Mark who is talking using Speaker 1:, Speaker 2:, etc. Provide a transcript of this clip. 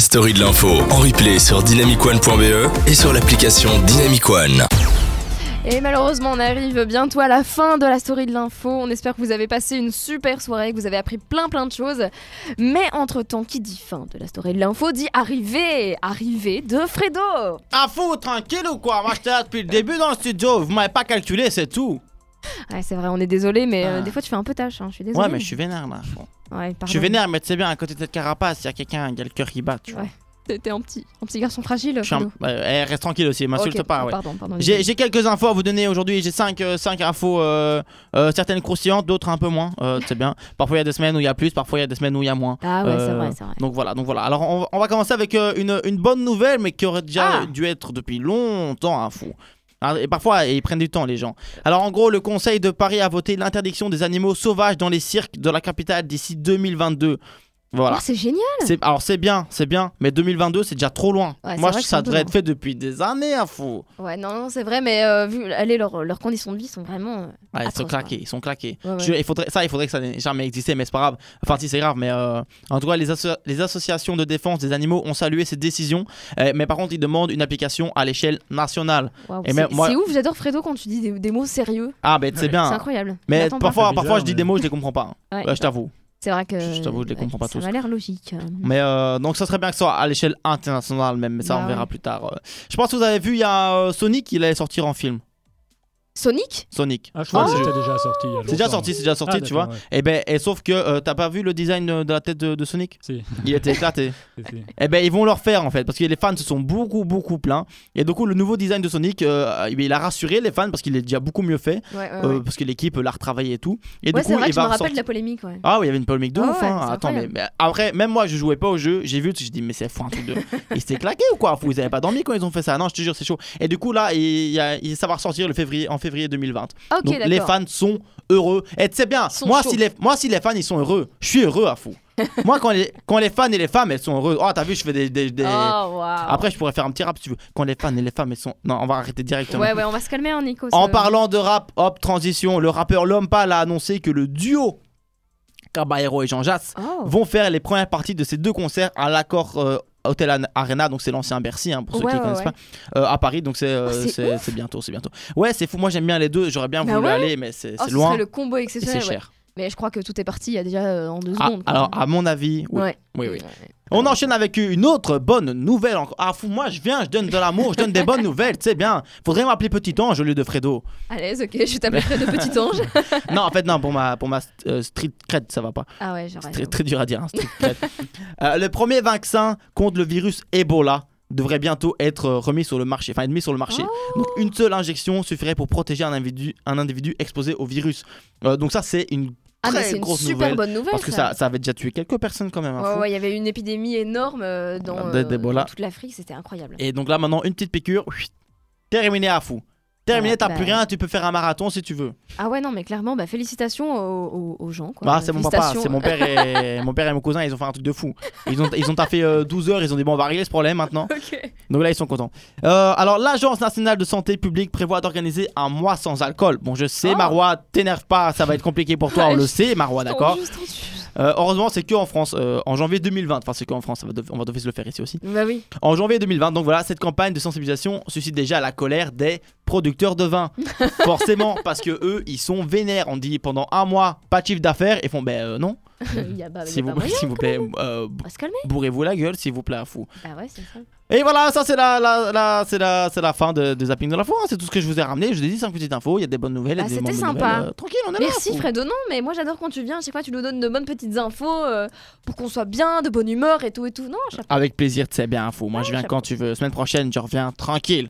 Speaker 1: la story de l'info en replay sur dynamicone.be et sur l'application Dynamic One.
Speaker 2: Et malheureusement, on arrive bientôt à la fin de la story de l'info. On espère que vous avez passé une super soirée, que vous avez appris plein plein de choses. Mais entre-temps, qui dit fin de la story de l'info dit arrivée, arrivée de Fredo.
Speaker 3: Ah fou, tranquille ou quoi? Moi j'étais là depuis le début dans le studio, vous m'avez pas calculé, c'est tout.
Speaker 2: Ouais, c'est vrai, on est désolé, mais euh,
Speaker 3: Ah.
Speaker 2: des fois tu fais un peu tâche. hein, Je suis désolée.
Speaker 3: Ouais, mais je suis vénère là. fou.
Speaker 2: Ouais,
Speaker 3: Je suis vénère, mais tu sais bien, à côté de cette carapace, il y a quelqu'un, il y a le cœur qui bat, tu vois.
Speaker 2: Ouais. T'es un petit, un petit garçon fragile.
Speaker 3: Un- ouais, eh, reste tranquille aussi, m'insulte pas, ouais.
Speaker 2: Pardon, pardon.
Speaker 3: J'ai quelques infos à vous donner aujourd'hui. J'ai 5 infos, euh, euh, certaines croustillantes, d'autres un peu moins. Euh, c'est bien. Parfois il y a des semaines où il y a plus, parfois il y a des semaines où il y a moins.
Speaker 2: Ah ouais, c'est
Speaker 3: Euh,
Speaker 2: vrai, c'est vrai.
Speaker 3: Donc voilà, donc voilà. Alors on, va- on va commencer avec euh, une, une bonne nouvelle, mais qui aurait déjà
Speaker 2: Ah.
Speaker 3: dû être depuis longtemps un fou. Et parfois, ils prennent du temps, les gens. Alors, en gros, le Conseil de Paris a voté l'interdiction des animaux sauvages dans les cirques de la capitale d'ici 2022. Voilà.
Speaker 2: Oh, c'est génial.
Speaker 3: C'est- alors, c'est bien, c'est bien, mais 2022, c'est déjà trop loin.
Speaker 2: Ouais, c'est
Speaker 3: Moi,
Speaker 2: c'est
Speaker 3: ça devrait être fait depuis des années, à fou.
Speaker 2: Ouais, non, non, c'est vrai, mais euh, vu allez, leurs leurs conditions de vie sont vraiment. euh,
Speaker 3: Ouais, ils sont claqués, ils sont claqués.
Speaker 2: Ouais, ouais.
Speaker 3: Je- il faudrait, ça, il faudrait que ça n'ait jamais existé, mais c'est pas grave. Enfin, si c'est grave, mais euh, en tout cas, les, asso- les associations de défense des animaux ont salué cette décision, euh, mais par contre, ils demandent une application à l'échelle nationale.
Speaker 2: C'est c'est ouf, j'adore Fredo quand tu dis des, des mots sérieux.
Speaker 3: Ah, ben c'est
Speaker 2: C'est
Speaker 3: bien.
Speaker 2: incroyable. Je
Speaker 3: Mais parfois,
Speaker 4: C'est
Speaker 3: parfois, je dis des mots, je les comprends pas. hein. Je t'avoue.
Speaker 2: C'est vrai que.
Speaker 3: Je t'avoue, je les comprends pas
Speaker 2: ça
Speaker 3: tous.
Speaker 2: Ça m'a l'air logique. euh.
Speaker 3: Mais euh, donc, ça serait bien que ce soit à l'échelle internationale, même, mais ça,
Speaker 2: Bah
Speaker 3: on verra
Speaker 2: ouais.
Speaker 3: plus tard. euh. Je pense que vous avez vu, il y a euh, Sonic, il allait sortir en film.
Speaker 2: Sonic?
Speaker 3: Sonic.
Speaker 4: Ah, je crois
Speaker 3: Oh.
Speaker 4: que c'était déjà sorti.
Speaker 3: C'est déjà sorti, c'est déjà sorti,
Speaker 4: Ah,
Speaker 3: tu vois.
Speaker 4: ouais.
Speaker 3: Et ben, et sauf que euh, t'as pas vu le design de, la tête de, de Sonic
Speaker 4: Si,
Speaker 3: Il était éclaté.
Speaker 4: si, si.
Speaker 3: Eh ben ils vont le refaire en fait parce que les fans se sont beaucoup beaucoup plaints et du coup le nouveau design de Sonic euh, il a rassuré les fans parce qu'il est déjà beaucoup mieux fait
Speaker 2: Ouais, ouais,
Speaker 3: euh,
Speaker 2: ouais.
Speaker 3: parce que l'équipe l'a retravaillé et tout et
Speaker 2: Ouais,
Speaker 3: du
Speaker 2: c'est
Speaker 3: coup
Speaker 2: vrai
Speaker 3: il
Speaker 2: que je me
Speaker 3: va
Speaker 2: rappelle de la polémique, ouais.
Speaker 3: ah oui il y avait une polémique de
Speaker 2: Ah
Speaker 3: ouf
Speaker 2: ouais,
Speaker 3: hein. attends mais, après même moi je jouais pas au jeu j'ai vu j'ai dit mais c'est fou un truc de ils s'étaient claqués ou quoi? Vous avez pas dormi quand ils ont fait ça? Non je te jure c'est chaud et du coup là ça va ressortir le février en février 2020
Speaker 2: Ok,
Speaker 3: donc les fans sont heureux et tu sais bien moi si les moi si les fans ils sont heureux je suis heureux à fou moi quand les quand les fans et les femmes elles sont heureuses oh t'as vu je fais des, des- des-
Speaker 2: Oh,
Speaker 3: après, je pourrais faire un petit rap si tu veux. Quand les fans et les femmes, elles sont. Non, on va arrêter directement.
Speaker 2: Ouais, ouais, on va se calmer, hein, Nico.
Speaker 3: En parlant de rap, hop, transition, le rappeur Lompal a annoncé que le duo Caballero et Jean Jass
Speaker 2: Oh.
Speaker 3: vont faire les premières parties de ces deux concerts à l'accord euh, Hotel Arena, donc c'est l'ancien Bercy, hein, pour ceux
Speaker 2: Ouais,
Speaker 3: qui
Speaker 2: ouais,
Speaker 3: connaissent
Speaker 2: ouais.
Speaker 3: pas, euh, à Paris, donc c'est euh,
Speaker 2: Oh, c'est
Speaker 3: c'est c'est bientôt, c'est bientôt. Ouais, c'est fou, moi j'aime bien les deux, j'aurais bien
Speaker 2: Bah
Speaker 3: voulu aller, mais c'est
Speaker 2: Oh,
Speaker 3: c'est loin
Speaker 2: serait le combo exceptionnel.
Speaker 3: c'est cher.
Speaker 2: Mais je crois que tout est parti il y a déjà euh, en deux
Speaker 3: Ah,
Speaker 2: secondes.
Speaker 3: alors, à mon avis, oui. Oui, oui. On enchaîne avec une autre bonne nouvelle. Ah fou, moi je viens, je donne de l'amour, je donne des bonnes nouvelles, tu sais bien. Faudrait m'appeler Petit Ange au lieu de Fredo.
Speaker 2: À l'aise, ok, je t'appelle Fredo Petit Ange.
Speaker 3: non, en fait non, pour ma pour ma euh, street cred, ça va pas.
Speaker 2: Ah ouais,
Speaker 3: C'est
Speaker 2: j'aurais.
Speaker 3: très, très dur à dire. hein, street cred. Euh, le premier vaccin contre le virus Ebola devrait bientôt être euh, remis sur le marché, enfin mis sur le marché. Donc une seule injection suffirait pour protéger un individu, un individu exposé au virus. Euh, donc ça c'est une
Speaker 2: Ah, mais
Speaker 3: très
Speaker 2: c'est une
Speaker 3: grosse
Speaker 2: super
Speaker 3: nouvelle.
Speaker 2: bonne nouvelle.
Speaker 3: Parce que ça, ça avait déjà tué quelques personnes quand même. hein,
Speaker 2: Ouais, ouais, il y avait une épidémie énorme euh, dans,
Speaker 3: Ah,
Speaker 2: euh, dans toute l'Afrique, c'était incroyable.
Speaker 3: Et donc là maintenant une petite piqûre, terminé à fou. Terminé,
Speaker 2: Ouais,
Speaker 3: t'as
Speaker 2: bah-
Speaker 3: plus rien, tu peux faire un marathon si tu veux.
Speaker 2: Ah ouais, non, mais clairement, bah, félicitations aux, aux- aux gens. Quoi.
Speaker 3: Ah, c'est mon papa, c'est mon père et mon père et mon cousin, ils ont fait un truc de fou. Ils ont ils ont taffé euh, 12 heures, ils ont dit bon on va régler ce problème maintenant.
Speaker 2: Ok.
Speaker 3: Donc là ils sont contents. Euh, alors l'agence nationale de santé publique prévoit d'organiser un mois sans alcool. Bon je sais
Speaker 2: Oh.
Speaker 3: Marois, t'énerve pas, ça va être compliqué pour toi, on le sait Marois, d'accord. Euh, heureusement c'est que en France, euh, en janvier 2020, enfin c'est que en France, on va devoir se le faire ici aussi.
Speaker 2: Bah oui.
Speaker 3: En janvier 2020, donc voilà, cette campagne de sensibilisation suscite déjà la colère des producteurs de vin. Forcément, parce que eux, ils sont vénères. On dit pendant un mois, pas de chiffre d'affaires, et font ben euh, non,
Speaker 2: y a, il y a
Speaker 3: s'il
Speaker 2: pas
Speaker 3: vous,
Speaker 2: moyen.
Speaker 3: s'il vous plaît, euh,
Speaker 2: On va se calmer.
Speaker 3: bourrez-vous la gueule, s'il vous plaît, à fou.
Speaker 2: Bah ouais, c'est ça.
Speaker 3: Et voilà, ça c'est la, la, la- c'est la, c'est la fin de, de Zapping de l'info. hein. C'est tout ce que je vous ai ramené. Je vous ai dit 5 petites infos. Il y a des bonnes nouvelles. il y a
Speaker 2: Bah,
Speaker 3: des
Speaker 2: c'était sympa.
Speaker 3: nouvelles. Euh, tranquille, on est là.
Speaker 2: Merci
Speaker 3: fou.
Speaker 2: Fredo, non, mais moi j'adore quand tu viens, à chaque fois tu nous donnes de bonnes petites infos euh, pour qu'on soit bien, de bonne humeur et tout et tout. Non, chapeau.
Speaker 3: Avec plaisir, c'est bien info. Moi, je viens quand tu veux. Semaine prochaine, je reviens tranquille.